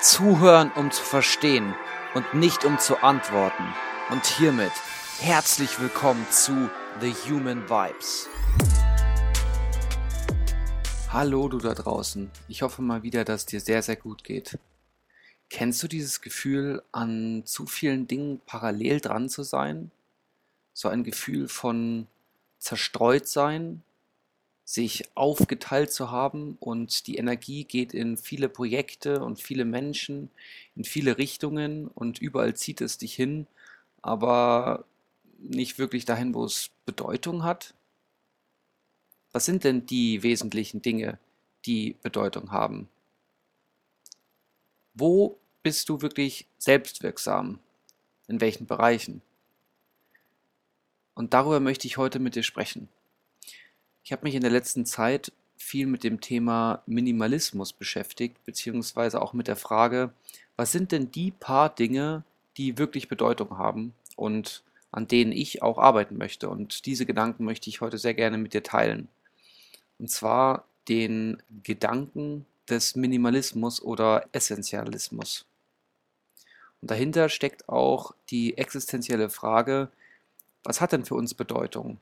Zuhören, um zu verstehen und nicht um zu antworten. Und hiermit herzlich willkommen zu The Human Vibes. Hallo du da draußen. Ich hoffe mal wieder, dass es dir sehr, sehr gut geht. Kennst du dieses Gefühl, an zu vielen Dingen parallel dran zu sein? So ein Gefühl von zerstreut sein, sich aufgeteilt zu haben und die Energie geht in viele Projekte und viele Menschen, in viele Richtungen und überall zieht es dich hin, aber nicht wirklich dahin, wo es Bedeutung hat? Was sind denn die wesentlichen Dinge, die Bedeutung haben? Wo bist du wirklich selbstwirksam? In welchen Bereichen? Und darüber möchte ich heute mit dir sprechen. Ich habe mich in der letzten Zeit viel mit dem Thema Minimalismus beschäftigt, beziehungsweise auch mit der Frage, was sind denn die paar Dinge, die wirklich Bedeutung haben und an denen ich auch arbeiten möchte. Und diese Gedanken möchte ich heute sehr gerne mit dir teilen. Und zwar den Gedanken des Minimalismus oder Essentialismus. Und dahinter steckt auch die existenzielle Frage, was hat denn für uns Bedeutung?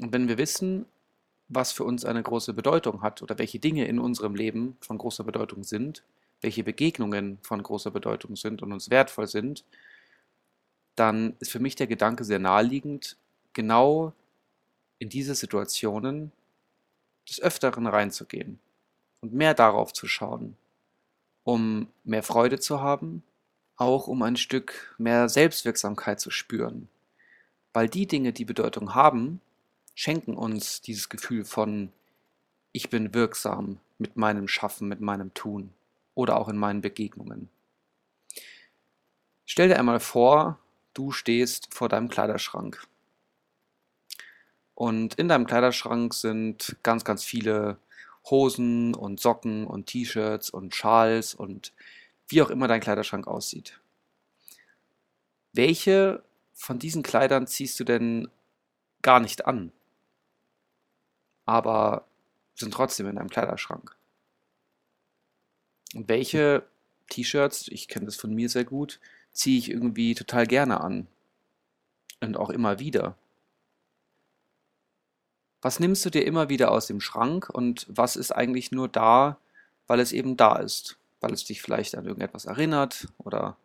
Und wenn wir wissen, was für uns eine große Bedeutung hat oder welche Dinge in unserem Leben von großer Bedeutung sind, welche Begegnungen von großer Bedeutung sind und uns wertvoll sind, dann ist für mich der Gedanke sehr naheliegend, genau in diese Situationen des Öfteren reinzugehen und mehr darauf zu schauen, um mehr Freude zu haben, auch um ein Stück mehr Selbstwirksamkeit zu spüren. Weil die Dinge, die Bedeutung haben, schenken uns dieses Gefühl von, ich bin wirksam mit meinem Schaffen, mit meinem Tun oder auch in meinen Begegnungen. Stell dir einmal vor, du stehst vor deinem Kleiderschrank. Und in deinem Kleiderschrank sind ganz, ganz viele Hosen und Socken und T-Shirts und Schals und wie auch immer dein Kleiderschrank aussieht. Welche von diesen Kleidern ziehst du denn gar nicht an? Aber sind trotzdem in deinem Kleiderschrank. Und welche T-Shirts, ich kenne das von mir sehr gut, ziehe ich irgendwie total gerne an. Und auch immer wieder. Was nimmst du dir immer wieder aus dem Schrank und was ist eigentlich nur da, weil es eben da ist? Weil es dich vielleicht an irgendetwas erinnert oder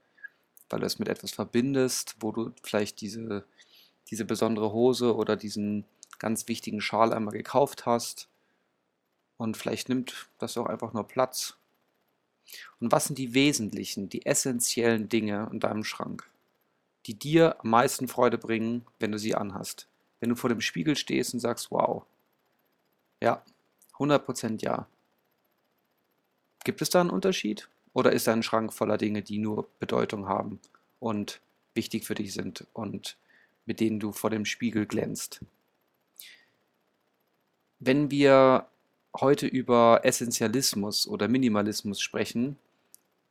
weil du es mit etwas verbindest, wo du vielleicht diese, diese besondere Hose oder diesen ganz wichtigen Schal einmal gekauft hast. Und vielleicht nimmt das auch einfach nur Platz. Und was sind die wesentlichen, die essentiellen Dinge in deinem Schrank, die dir am meisten Freude bringen, wenn du sie anhast? Wenn du vor dem Spiegel stehst und sagst, wow. Ja, 100% ja. Gibt es da einen Unterschied? Oder ist dein Schrank voller Dinge, die nur Bedeutung haben und wichtig für dich sind und mit denen du vor dem Spiegel glänzt? Wenn wir heute über Essentialismus oder Minimalismus sprechen,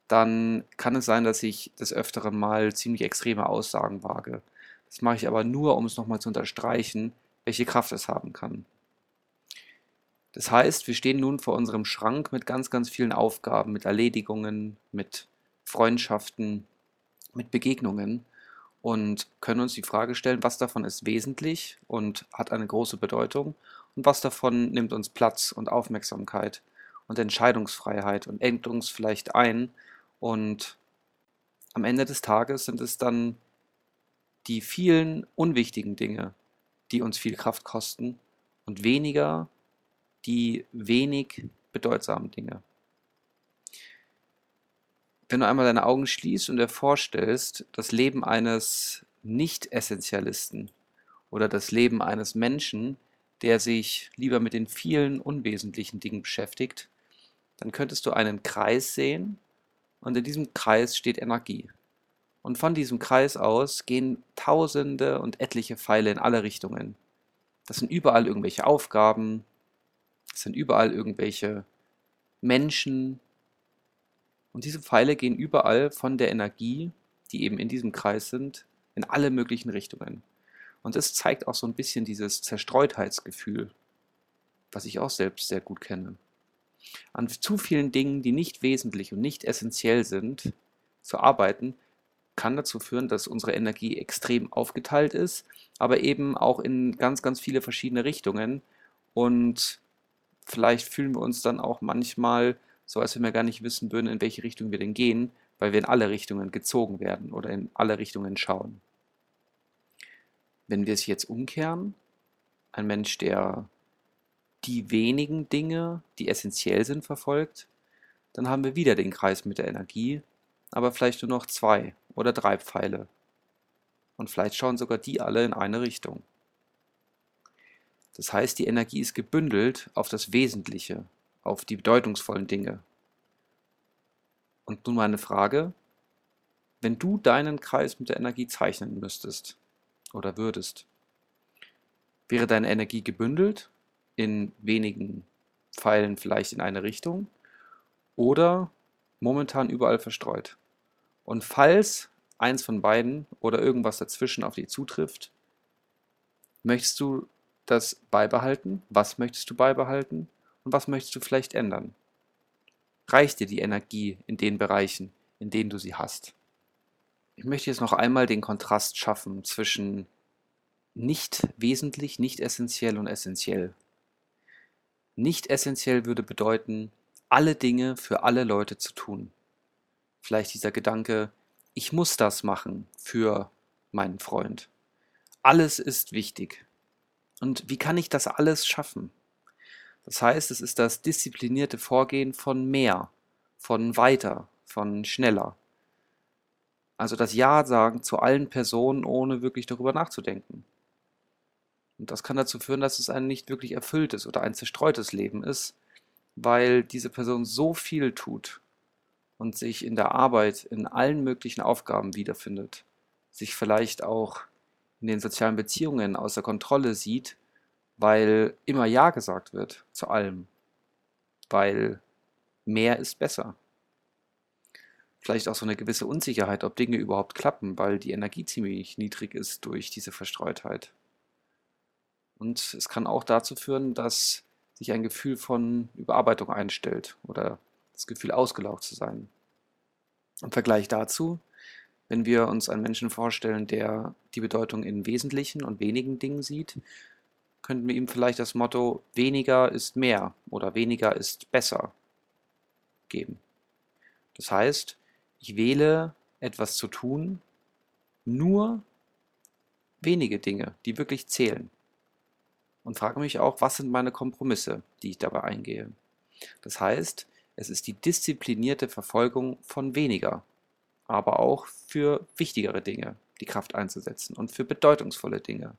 dann kann es sein, dass ich des Öfteren mal ziemlich extreme Aussagen wage. Das mache ich aber nur, um es nochmal zu unterstreichen, welche Kraft es haben kann. Das heißt, wir stehen nun vor unserem Schrank mit ganz, ganz vielen Aufgaben, mit Erledigungen, mit Freundschaften, mit Begegnungen und können uns die Frage stellen, was davon ist wesentlich und hat eine große Bedeutung und was davon nimmt uns Platz und Aufmerksamkeit und Entscheidungsfreiheit und engt uns vielleicht ein und am Ende des Tages sind es dann die vielen unwichtigen Dinge, die uns viel Kraft kosten und weniger die wenig bedeutsamen Dinge. Wenn du einmal deine Augen schließt und dir vorstellst, das Leben eines Nicht-Essentialisten oder das Leben eines Menschen, der sich lieber mit den vielen unwesentlichen Dingen beschäftigt, dann könntest du einen Kreis sehen und in diesem Kreis steht Energie. Und von diesem Kreis aus gehen tausende und etliche Pfeile in alle Richtungen. Das sind überall irgendwelche Aufgaben, das sind überall irgendwelche Menschen. Und diese Pfeile gehen überall von der Energie, die eben in diesem Kreis sind, in alle möglichen Richtungen. Und es zeigt auch so ein bisschen dieses Zerstreutheitsgefühl, was ich auch selbst sehr gut kenne. an zu vielen Dingen, die nicht wesentlich und nicht essentiell sind, zu arbeiten, kann dazu führen, dass unsere Energie extrem aufgeteilt ist, aber eben auch in ganz, ganz viele verschiedene Richtungen. Und vielleicht fühlen wir uns dann auch manchmal so, als wenn wir gar nicht wissen würden, in welche Richtung wir denn gehen, weil wir in alle Richtungen gezogen werden oder in alle Richtungen schauen. Wenn wir es jetzt umkehren, ein Mensch, der die wenigen Dinge, die essentiell sind, verfolgt, dann haben wir wieder den Kreis mit der Energie, aber vielleicht nur noch zwei oder drei Pfeile. Und vielleicht schauen sogar die alle in eine Richtung. Das heißt, die Energie ist gebündelt auf das Wesentliche, auf die bedeutungsvollen Dinge. Und nun meine Frage, wenn du deinen Kreis mit der Energie zeichnen müsstest oder würdest, wäre deine Energie gebündelt in wenigen Pfeilen vielleicht in eine Richtung oder momentan überall verstreut. Und falls eins von beiden oder irgendwas dazwischen auf dich zutrifft, möchtest du das beibehalten? Was möchtest du beibehalten? Und was möchtest du vielleicht ändern? Reicht dir die Energie in den Bereichen, in denen du sie hast? Ich möchte jetzt noch einmal den Kontrast schaffen zwischen nicht wesentlich, nicht essentiell und essentiell. Nicht essentiell würde bedeuten, alle Dinge für alle Leute zu tun. Vielleicht dieser Gedanke, ich muss das machen für meinen Freund. Alles ist wichtig. Und wie kann ich das alles schaffen? Das heißt, es ist das disziplinierte Vorgehen von mehr, von weiter, von schneller. Also das Ja sagen zu allen Personen, ohne wirklich darüber nachzudenken. Und das kann dazu führen, dass es ein nicht wirklich erfülltes oder ein zerstreutes Leben ist, weil diese Person so viel tut und sich in der Arbeit in allen möglichen Aufgaben wiederfindet, sich vielleicht auch in den sozialen Beziehungen außer Kontrolle sieht, weil immer Ja gesagt wird zu allem, weil mehr ist besser. Vielleicht auch so eine gewisse Unsicherheit, ob Dinge überhaupt klappen, weil die Energie ziemlich niedrig ist durch diese Verstreutheit. Und es kann auch dazu führen, dass sich ein Gefühl von Überarbeitung einstellt oder das Gefühl ausgelaugt zu sein. Im Vergleich dazu, wenn wir uns einen Menschen vorstellen, der die Bedeutung in wesentlichen und wenigen Dingen sieht, könnten wir ihm vielleicht das Motto weniger ist mehr oder weniger ist besser geben. Das heißt, ich wähle etwas zu tun, nur wenige Dinge, die wirklich zählen und frage mich auch, was sind meine Kompromisse, die ich dabei eingehe. Das heißt, es ist die disziplinierte Verfolgung von weniger, aber auch für wichtigere Dinge die Kraft einzusetzen und für bedeutungsvolle Dinge.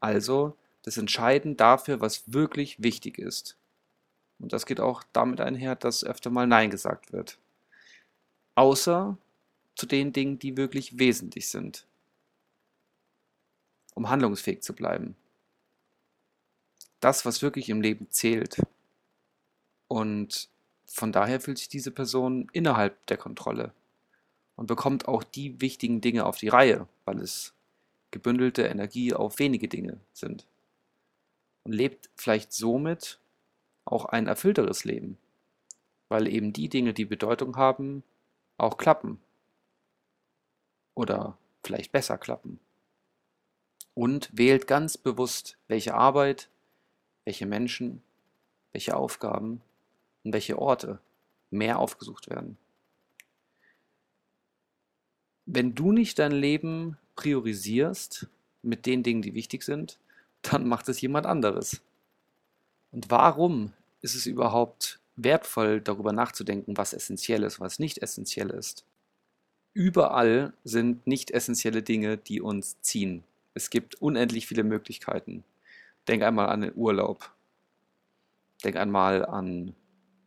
Also das Entscheiden dafür, was wirklich wichtig ist. Und das geht auch damit einher, dass öfter mal Nein gesagt wird. Außer zu den Dingen, die wirklich wesentlich sind, um handlungsfähig zu bleiben das, was wirklich im Leben zählt. Und von daher fühlt sich diese Person innerhalb der Kontrolle und bekommt auch die wichtigen Dinge auf die Reihe, weil es gebündelte Energie auf wenige Dinge sind. Und lebt vielleicht somit auch ein erfüllteres Leben, weil eben die Dinge, die Bedeutung haben, auch klappen. Oder vielleicht besser klappen. Und wählt ganz bewusst, welche Arbeit, welche Menschen, welche Aufgaben und welche Orte mehr aufgesucht werden. Wenn du nicht dein Leben priorisierst mit den Dingen, die wichtig sind, dann macht es jemand anderes. Und warum ist es überhaupt wertvoll, darüber nachzudenken, was essentiell ist, was nicht essentiell ist? Überall sind nicht essentielle Dinge, die uns ziehen. Es gibt unendlich viele Möglichkeiten. Denk einmal an den Urlaub. Denk einmal an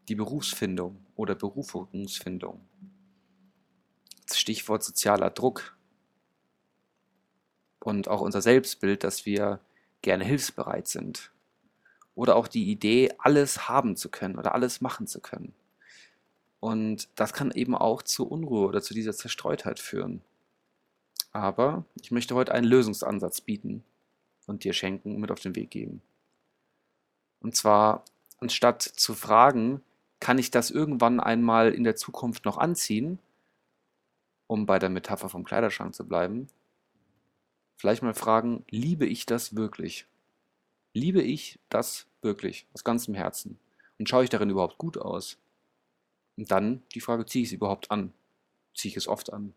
die Berufsfindung oder Berufungsfindung. Stichwort sozialer Druck. Und auch unser Selbstbild, dass wir gerne hilfsbereit sind. Oder auch die Idee, alles haben zu können oder alles machen zu können. Und das kann eben auch zu Unruhe oder zu dieser Zerstreutheit führen. Aber ich möchte heute einen Lösungsansatz bieten, und dir schenken und mit auf den Weg geben. Und zwar anstatt zu fragen, kann ich das irgendwann einmal in der Zukunft noch anziehen, um bei der Metapher vom Kleiderschrank zu bleiben, vielleicht mal fragen, liebe ich das wirklich? Liebe ich das wirklich aus ganzem Herzen? Und schaue ich darin überhaupt gut aus? Und dann die Frage, ziehe ich es überhaupt an? Ziehe ich es oft an?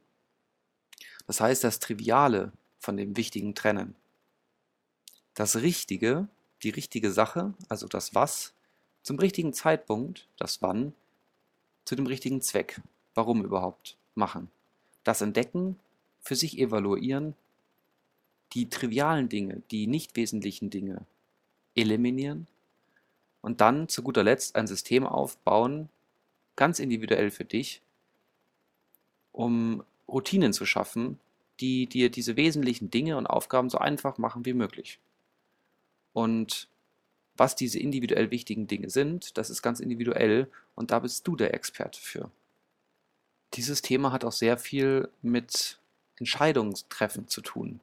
Das heißt, das Triviale von dem Wichtigen trennen. Das Richtige, die richtige Sache, also das Was, zum richtigen Zeitpunkt, das Wann, zu dem richtigen Zweck, warum überhaupt, machen. Das Entdecken, für sich evaluieren, die trivialen Dinge, die nicht wesentlichen Dinge eliminieren und dann zu guter Letzt ein System aufbauen, ganz individuell für dich, um Routinen zu schaffen, die dir diese wesentlichen Dinge und Aufgaben so einfach machen wie möglich. Und was diese individuell wichtigen Dinge sind, das ist ganz individuell und da bist du der Experte für. Dieses Thema hat auch sehr viel mit Entscheidungstreffen zu tun.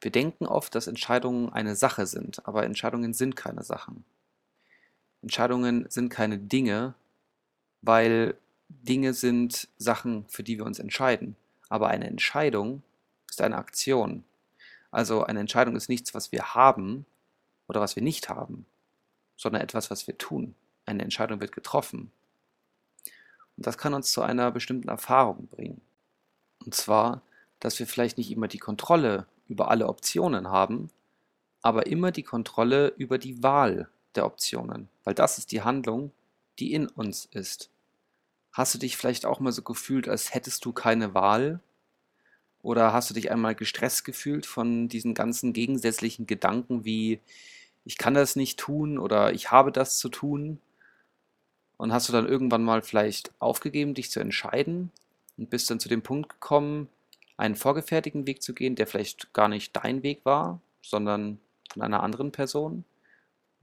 Wir denken oft, dass Entscheidungen eine Sache sind, aber Entscheidungen sind keine Sachen. Entscheidungen sind keine Dinge, weil Dinge sind Sachen, für die wir uns entscheiden. Aber eine Entscheidung ist eine Aktion. Also eine Entscheidung ist nichts, was wir haben oder was wir nicht haben, sondern etwas, was wir tun. Eine Entscheidung wird getroffen. Und das kann uns zu einer bestimmten Erfahrung bringen. Und zwar, dass wir vielleicht nicht immer die Kontrolle über alle Optionen haben, aber immer die Kontrolle über die Wahl der Optionen, weil das ist die Handlung, die in uns ist. Hast du dich vielleicht auch mal so gefühlt, als hättest du keine Wahl? Oder hast du dich einmal gestresst gefühlt von diesen ganzen gegensätzlichen Gedanken wie ich kann das nicht tun oder ich habe das zu tun? Und hast du dann irgendwann mal vielleicht aufgegeben, dich zu entscheiden und bist dann zu dem Punkt gekommen, einen vorgefertigten Weg zu gehen, der vielleicht gar nicht dein Weg war, sondern von einer anderen Person,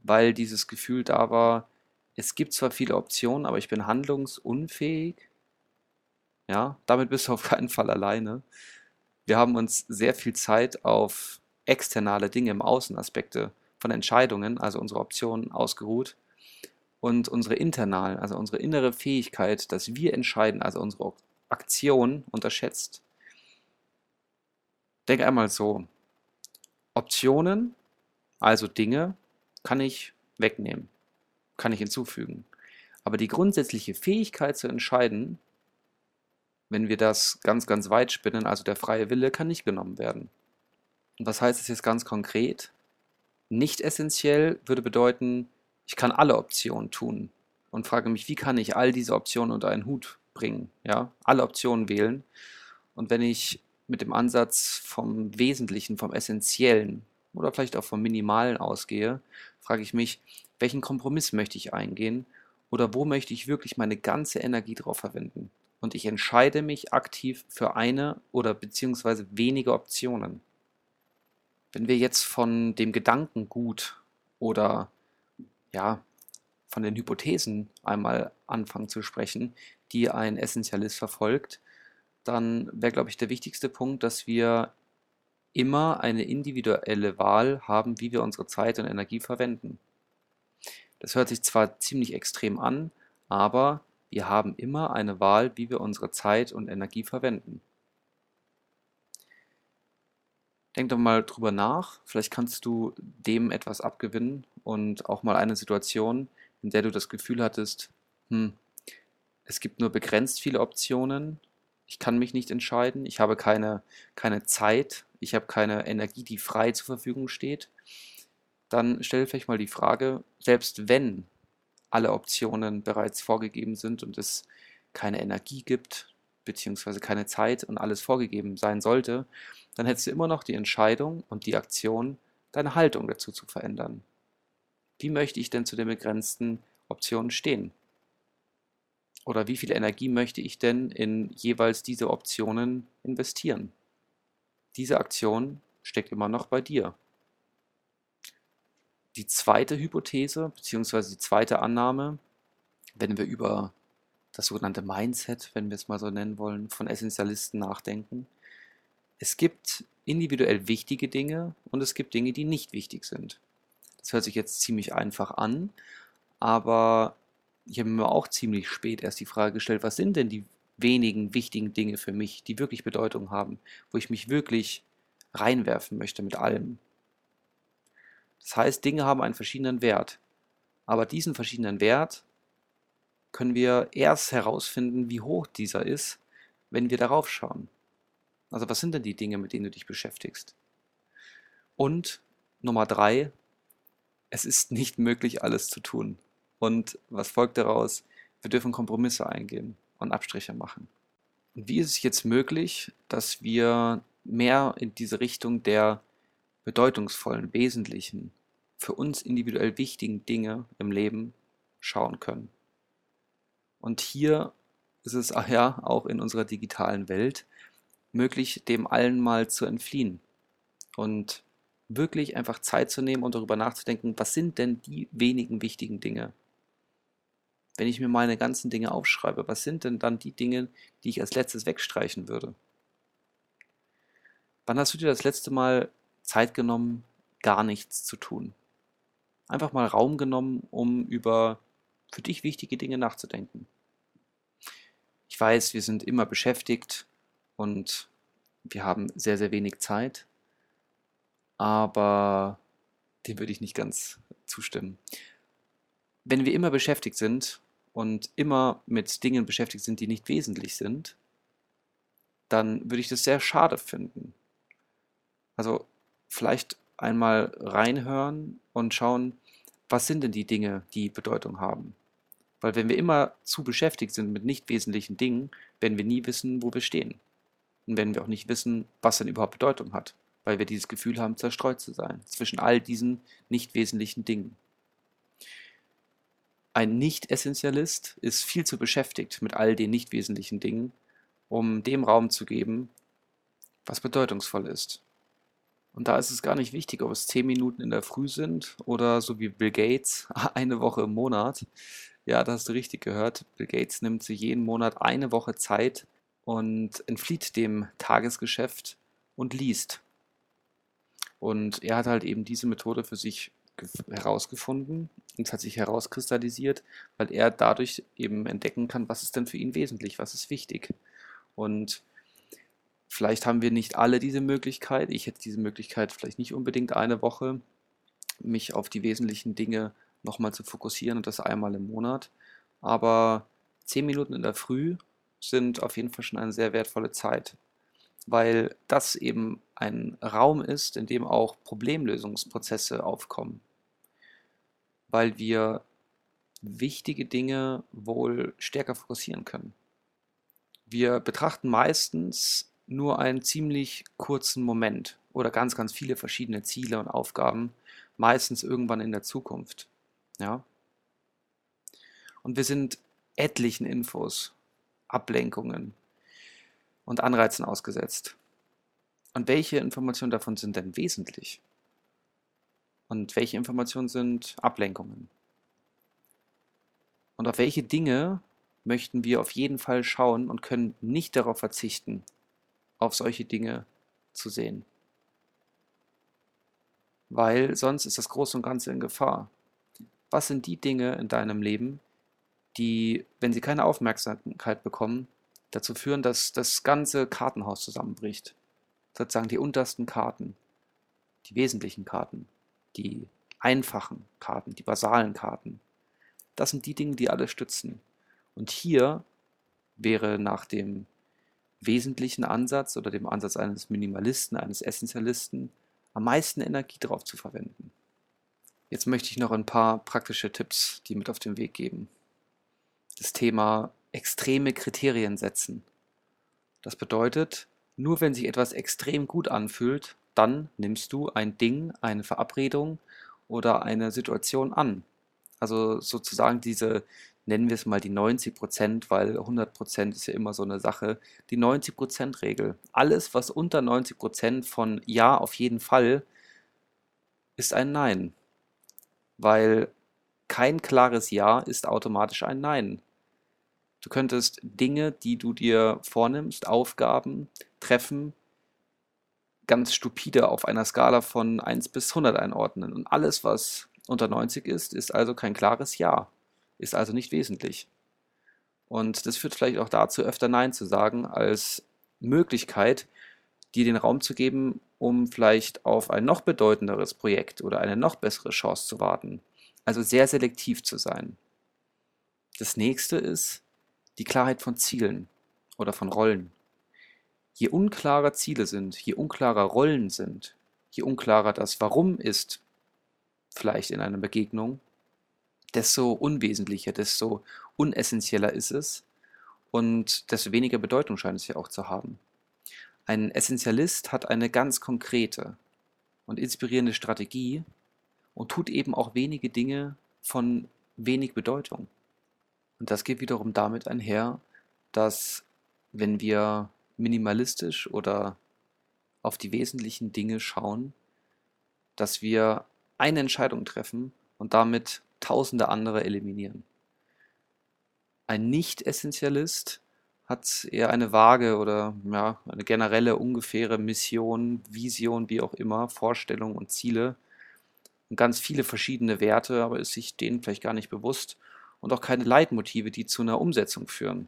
weil dieses Gefühl da war, es gibt zwar viele Optionen, aber ich bin handlungsunfähig. Ja, damit bist du auf keinen Fall alleine. Wir haben uns sehr viel Zeit auf externe Dinge im Außenaspekte von Entscheidungen, also unsere Optionen, ausgeruht und unsere internalen, also unsere innere Fähigkeit, dass wir entscheiden, also unsere Aktion unterschätzt. Denk einmal so, Optionen, also Dinge, kann ich wegnehmen, kann ich hinzufügen. Aber die grundsätzliche Fähigkeit zu entscheiden, wenn wir das ganz, ganz weit spinnen, also der freie Wille, kann nicht genommen werden. Und was heißt das jetzt ganz konkret? Nicht essentiell würde bedeuten, ich kann alle Optionen tun und frage mich, wie kann ich all diese Optionen unter einen Hut bringen? Ja, alle Optionen wählen. Und wenn ich mit dem Ansatz vom Wesentlichen, vom Essentiellen oder vielleicht auch vom Minimalen ausgehe, frage ich mich, welchen Kompromiss möchte ich eingehen oder wo möchte ich wirklich meine ganze Energie drauf verwenden? Und ich entscheide mich aktiv für eine oder beziehungsweise wenige Optionen. Wenn wir jetzt von dem Gedankengut oder ja, von den Hypothesen einmal anfangen zu sprechen, die ein Essentialist verfolgt, dann wäre, glaube ich, der wichtigste Punkt, dass wir immer eine individuelle Wahl haben, wie wir unsere Zeit und Energie verwenden. Das hört sich zwar ziemlich extrem an, aber wir haben immer eine Wahl, wie wir unsere Zeit und Energie verwenden. Denk doch mal drüber nach, vielleicht kannst du dem etwas abgewinnen und auch mal eine Situation, in der du das Gefühl hattest, hm, es gibt nur begrenzt viele Optionen, ich kann mich nicht entscheiden, ich habe keine, keine Zeit, ich habe keine Energie, die frei zur Verfügung steht, dann stell vielleicht mal die Frage, selbst wenn alle Optionen bereits vorgegeben sind und es keine Energie gibt, beziehungsweise keine Zeit und alles vorgegeben sein sollte, dann hättest du immer noch die Entscheidung und die Aktion, deine Haltung dazu zu verändern. Wie möchte ich denn zu den begrenzten Optionen stehen? Oder wie viel Energie möchte ich denn in jeweils diese Optionen investieren? Diese Aktion steckt immer noch bei dir. Die zweite Hypothese, beziehungsweise die zweite Annahme, wenn wir über das sogenannte Mindset, wenn wir es mal so nennen wollen, von Essentialisten nachdenken. Es gibt individuell wichtige Dinge und es gibt Dinge, die nicht wichtig sind. Das hört sich jetzt ziemlich einfach an, aber ich habe mir auch ziemlich spät erst die Frage gestellt, was sind denn die wenigen wichtigen Dinge für mich, die wirklich Bedeutung haben, wo ich mich wirklich reinwerfen möchte mit allem. Das heißt, Dinge haben einen verschiedenen Wert. Aber diesen verschiedenen Wert können wir erst herausfinden, wie hoch dieser ist, wenn wir darauf schauen. Also was sind denn die Dinge, mit denen du dich beschäftigst? Und Nummer drei, es ist nicht möglich, alles zu tun. Und was folgt daraus? Wir dürfen Kompromisse eingehen und Abstriche machen. Und wie ist es jetzt möglich, dass wir mehr in diese Richtung der bedeutungsvollen, wesentlichen, für uns individuell wichtigen Dinge im Leben schauen können? Und hier ist es ja auch in unserer digitalen Welt möglich, dem allen mal zu entfliehen und wirklich einfach Zeit zu nehmen und darüber nachzudenken, was sind denn die wenigen wichtigen Dinge, wenn ich mir meine ganzen Dinge aufschreibe, was sind denn dann die Dinge, die ich als letztes wegstreichen würde? Wann hast du dir das letzte Mal Zeit genommen, gar nichts zu tun? Einfach mal Raum genommen, um über für dich wichtige Dinge nachzudenken. Ich weiß, wir sind immer beschäftigt und wir haben sehr, sehr wenig Zeit, aber dem würde ich nicht ganz zustimmen. Wenn wir immer beschäftigt sind und immer mit Dingen beschäftigt sind, die nicht wesentlich sind, dann würde ich das sehr schade finden. Also vielleicht einmal reinhören und schauen, was sind denn die Dinge, die Bedeutung haben. Weil wenn wir immer zu beschäftigt sind mit nicht wesentlichen Dingen, werden wir nie wissen, wo wir stehen. Und werden wir auch nicht wissen, was denn überhaupt Bedeutung hat, weil wir dieses Gefühl haben, zerstreut zu sein zwischen all diesen nicht wesentlichen Dingen. Ein Nicht-Essentialist ist viel zu beschäftigt mit all den nicht wesentlichen Dingen, um dem Raum zu geben, was bedeutungsvoll ist. Und da ist es gar nicht wichtig, ob es zehn Minuten in der Früh sind oder so wie Bill Gates eine Woche im Monat. Ja, da hast du richtig gehört. Bill Gates nimmt sich jeden Monat eine Woche Zeit und entflieht dem Tagesgeschäft und liest. Und er hat halt eben diese Methode für sich herausgefunden und es hat sich herauskristallisiert, weil er dadurch eben entdecken kann, was ist denn für ihn wesentlich, was ist wichtig. Und vielleicht haben wir nicht alle diese Möglichkeit. Ich hätte diese Möglichkeit vielleicht nicht unbedingt eine Woche, mich auf die wesentlichen Dinge nochmal zu fokussieren und das einmal im Monat. Aber zehn Minuten in der Früh sind auf jeden Fall schon eine sehr wertvolle Zeit weil das eben ein Raum ist, in dem auch Problemlösungsprozesse aufkommen, weil wir wichtige Dinge wohl stärker fokussieren können. Wir betrachten meistens nur einen ziemlich kurzen Moment oder ganz, ganz viele verschiedene Ziele und Aufgaben, meistens irgendwann in der Zukunft. Ja? Und wir sind etlichen Infos, Ablenkungen, und Anreizen ausgesetzt. Und welche Informationen davon sind denn wesentlich? Und welche Informationen sind Ablenkungen? Und auf welche Dinge möchten wir auf jeden Fall schauen und können nicht darauf verzichten, auf solche Dinge zu sehen? Weil sonst ist das Große und Ganze in Gefahr. Was sind die Dinge in deinem Leben, die, wenn sie keine Aufmerksamkeit bekommen, dazu führen, dass das ganze Kartenhaus zusammenbricht. Sozusagen die untersten Karten, die wesentlichen Karten, die einfachen Karten, die basalen Karten. Das sind die Dinge, die alles stützen. Und hier wäre nach dem wesentlichen Ansatz oder dem Ansatz eines Minimalisten, eines Essentialisten, am meisten Energie drauf zu verwenden. Jetzt möchte ich noch ein paar praktische Tipps, die mit auf den Weg geben. Das Thema extreme Kriterien setzen. Das bedeutet, nur wenn sich etwas extrem gut anfühlt, dann nimmst du ein Ding, eine Verabredung oder eine Situation an. Also sozusagen diese, nennen wir es mal die 90 Prozent, weil 100 Prozent ist ja immer so eine Sache, die 90 Prozent Regel. Alles, was unter 90 Prozent von Ja auf jeden Fall, ist ein Nein. Weil kein klares Ja ist automatisch ein Nein. Du könntest Dinge, die du dir vornimmst, Aufgaben, Treffen, ganz stupide auf einer Skala von 1 bis 100 einordnen. Und alles, was unter 90 ist, ist also kein klares Ja, ist also nicht wesentlich. Und das führt vielleicht auch dazu, öfter Nein zu sagen, als Möglichkeit, dir den Raum zu geben, um vielleicht auf ein noch bedeutenderes Projekt oder eine noch bessere Chance zu warten. Also sehr selektiv zu sein. Das nächste ist die Klarheit von Zielen oder von Rollen. Je unklarer Ziele sind, je unklarer Rollen sind, je unklarer das Warum ist, vielleicht in einer Begegnung, desto unwesentlicher, desto unessentieller ist es und desto weniger Bedeutung scheint es ja auch zu haben. Ein Essentialist hat eine ganz konkrete und inspirierende Strategie und tut eben auch wenige Dinge von wenig Bedeutung. Und das geht wiederum damit einher, dass wenn wir minimalistisch oder auf die wesentlichen Dinge schauen, dass wir eine Entscheidung treffen und damit tausende andere eliminieren. Ein Nicht-Essentialist hat eher eine vage oder ja, eine generelle, ungefähre Mission, Vision, wie auch immer, Vorstellung und Ziele und ganz viele verschiedene Werte, aber ist sich denen vielleicht gar nicht bewusst und auch keine Leitmotive, die zu einer Umsetzung führen.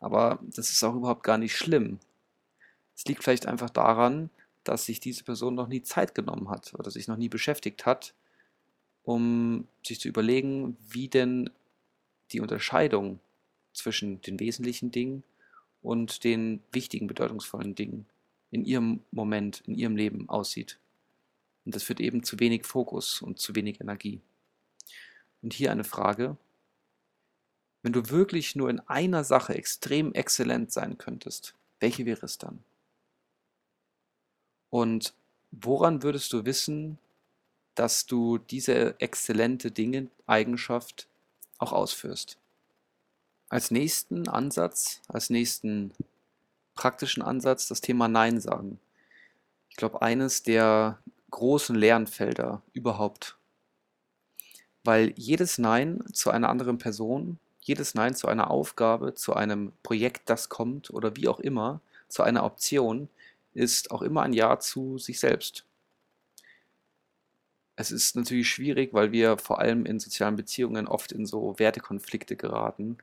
Aber das ist auch überhaupt gar nicht schlimm. Es liegt vielleicht einfach daran, dass sich diese Person noch nie Zeit genommen hat oder sich noch nie beschäftigt hat, um sich zu überlegen, wie denn die Unterscheidung zwischen den wesentlichen Dingen und den wichtigen, bedeutungsvollen Dingen in ihrem Moment, in ihrem Leben aussieht. Und das führt eben zu wenig Fokus und zu wenig Energie. Und hier eine Frage. Wenn du wirklich nur in einer Sache extrem exzellent sein könntest, welche wäre es dann? Und woran würdest du wissen, dass du diese exzellente Dinge, Eigenschaft auch ausführst? Als nächsten Ansatz, als nächsten praktischen Ansatz das Thema Nein sagen. Ich glaube, eines der großen Lernfelder überhaupt. Weil jedes Nein zu einer anderen Person, jedes Nein zu einer Aufgabe, zu einem Projekt, das kommt oder wie auch immer, zu einer Option, ist auch immer ein Ja zu sich selbst. Es ist natürlich schwierig, weil wir vor allem in sozialen Beziehungen oft in so Wertekonflikte geraten,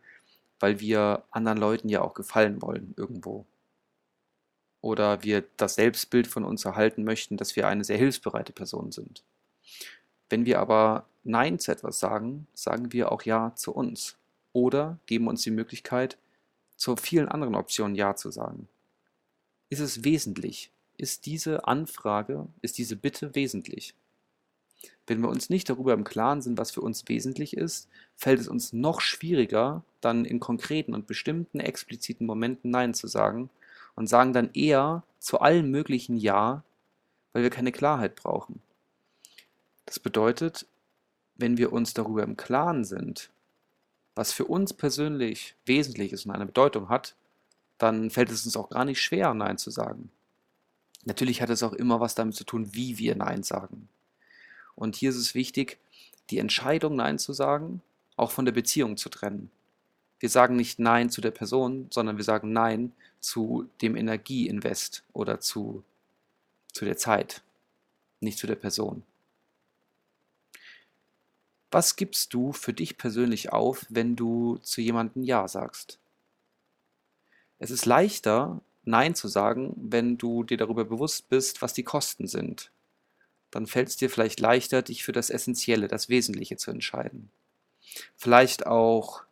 weil wir anderen Leuten ja auch gefallen wollen irgendwo. Oder wir das Selbstbild von uns erhalten möchten, dass wir eine sehr hilfsbereite Person sind. Wenn wir aber Nein zu etwas sagen, sagen wir auch Ja zu uns. Oder geben uns die Möglichkeit, zu vielen anderen Optionen Ja zu sagen. Ist es wesentlich? Ist diese Anfrage, ist diese Bitte wesentlich? Wenn wir uns nicht darüber im Klaren sind, was für uns wesentlich ist, fällt es uns noch schwieriger, dann in konkreten und bestimmten expliziten Momenten Nein zu sagen und sagen dann eher zu allen möglichen Ja, weil wir keine Klarheit brauchen. Das bedeutet, wenn wir uns darüber im Klaren sind, was für uns persönlich wesentlich ist und eine Bedeutung hat, dann fällt es uns auch gar nicht schwer, Nein zu sagen. Natürlich hat es auch immer was damit zu tun, wie wir Nein sagen. Und hier ist es wichtig, die Entscheidung, Nein zu sagen, auch von der Beziehung zu trennen. Wir sagen nicht Nein zu der Person, sondern wir sagen Nein zu dem Energieinvest oder zu, zu der Zeit, nicht zu der Person. Was gibst du für dich persönlich auf, wenn du zu jemandem Ja sagst? Es ist leichter, Nein zu sagen, wenn du dir darüber bewusst bist, was die Kosten sind dann fällt es dir vielleicht leichter, dich für das Essentielle, das Wesentliche zu entscheiden. Vielleicht auch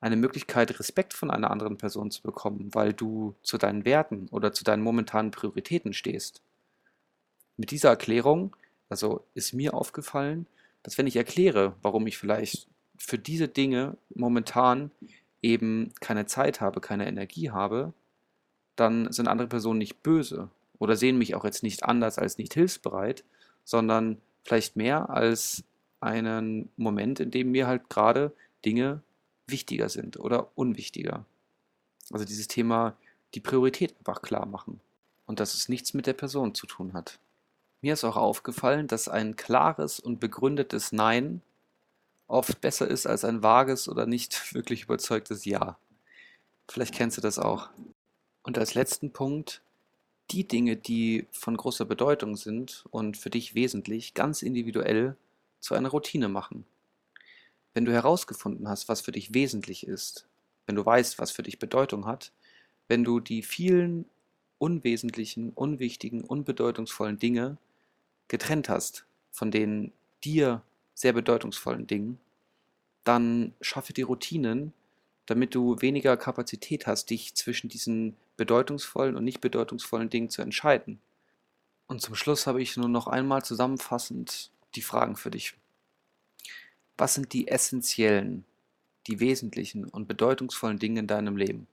eine Möglichkeit, Respekt von einer anderen Person zu bekommen, weil du zu deinen Werten oder zu deinen momentanen Prioritäten stehst. Mit dieser Erklärung, also ist mir aufgefallen, dass wenn ich erkläre, warum ich vielleicht für diese Dinge momentan eben keine Zeit habe, keine Energie habe, dann sind andere Personen nicht böse oder sehen mich auch jetzt nicht anders als nicht hilfsbereit, sondern vielleicht mehr als einen Moment, in dem mir halt gerade Dinge wichtiger sind oder unwichtiger. Also dieses Thema die Priorität einfach klar machen und dass es nichts mit der Person zu tun hat. Mir ist auch aufgefallen, dass ein klares und begründetes Nein oft besser ist als ein vages oder nicht wirklich überzeugtes Ja. Vielleicht kennst du das auch. Und als letzten Punkt die Dinge, die von großer Bedeutung sind und für dich wesentlich, ganz individuell zu einer Routine machen. Wenn du herausgefunden hast, was für dich wesentlich ist, wenn du weißt, was für dich Bedeutung hat, wenn du die vielen unwesentlichen, unwichtigen, unbedeutungsvollen Dinge getrennt hast von den dir sehr bedeutungsvollen Dingen, dann schaffe die Routinen, damit du weniger Kapazität hast, dich zwischen diesen bedeutungsvollen und nicht bedeutungsvollen Dingen zu entscheiden. Und zum Schluss habe ich nur noch einmal zusammenfassend die Fragen für dich. Was sind die essentiellen, die wesentlichen und bedeutungsvollen Dinge in deinem Leben?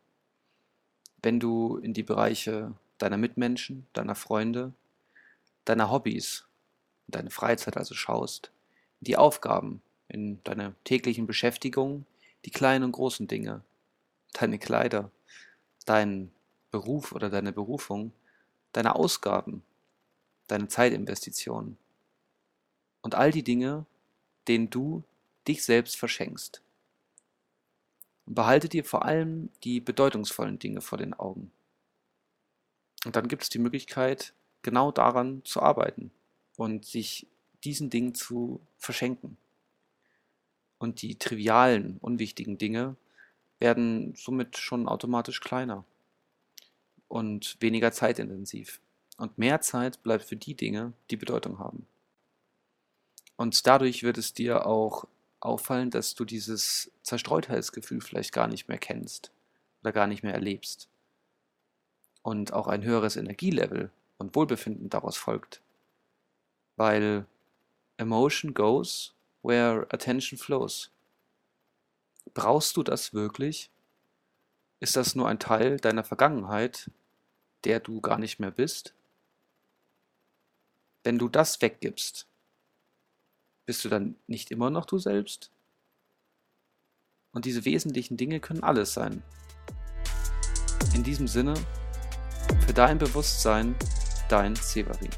Wenn du in die Bereiche deiner Mitmenschen, deiner Freunde, deiner Hobbys, deine Freizeit also schaust, die Aufgaben in deiner täglichen Beschäftigung, die kleinen und großen Dinge, deine Kleider, dein Beruf oder deine Berufung, deine Ausgaben, deine Zeitinvestitionen und all die Dinge, denen du dich selbst verschenkst. Und behalte dir vor allem die bedeutungsvollen Dinge vor den Augen. Und dann gibt es die Möglichkeit, genau daran zu arbeiten und sich diesen Dingen zu verschenken. Und die trivialen, unwichtigen Dinge werden somit schon automatisch kleiner und weniger zeitintensiv. Und mehr Zeit bleibt für die Dinge, die Bedeutung haben. Und dadurch wird es dir auch auffallen, dass du dieses Zerstreutheitsgefühl vielleicht gar nicht mehr kennst oder gar nicht mehr erlebst. Und auch ein höheres Energielevel und Wohlbefinden daraus folgt. Weil emotion goes where attention flows. Brauchst du das wirklich? Ist das nur ein Teil deiner Vergangenheit, der du gar nicht mehr bist? Wenn du das weggibst, bist du dann nicht immer noch du selbst? Und diese wesentlichen Dinge können alles sein. In diesem Sinne, für dein Bewusstsein, dein Severin.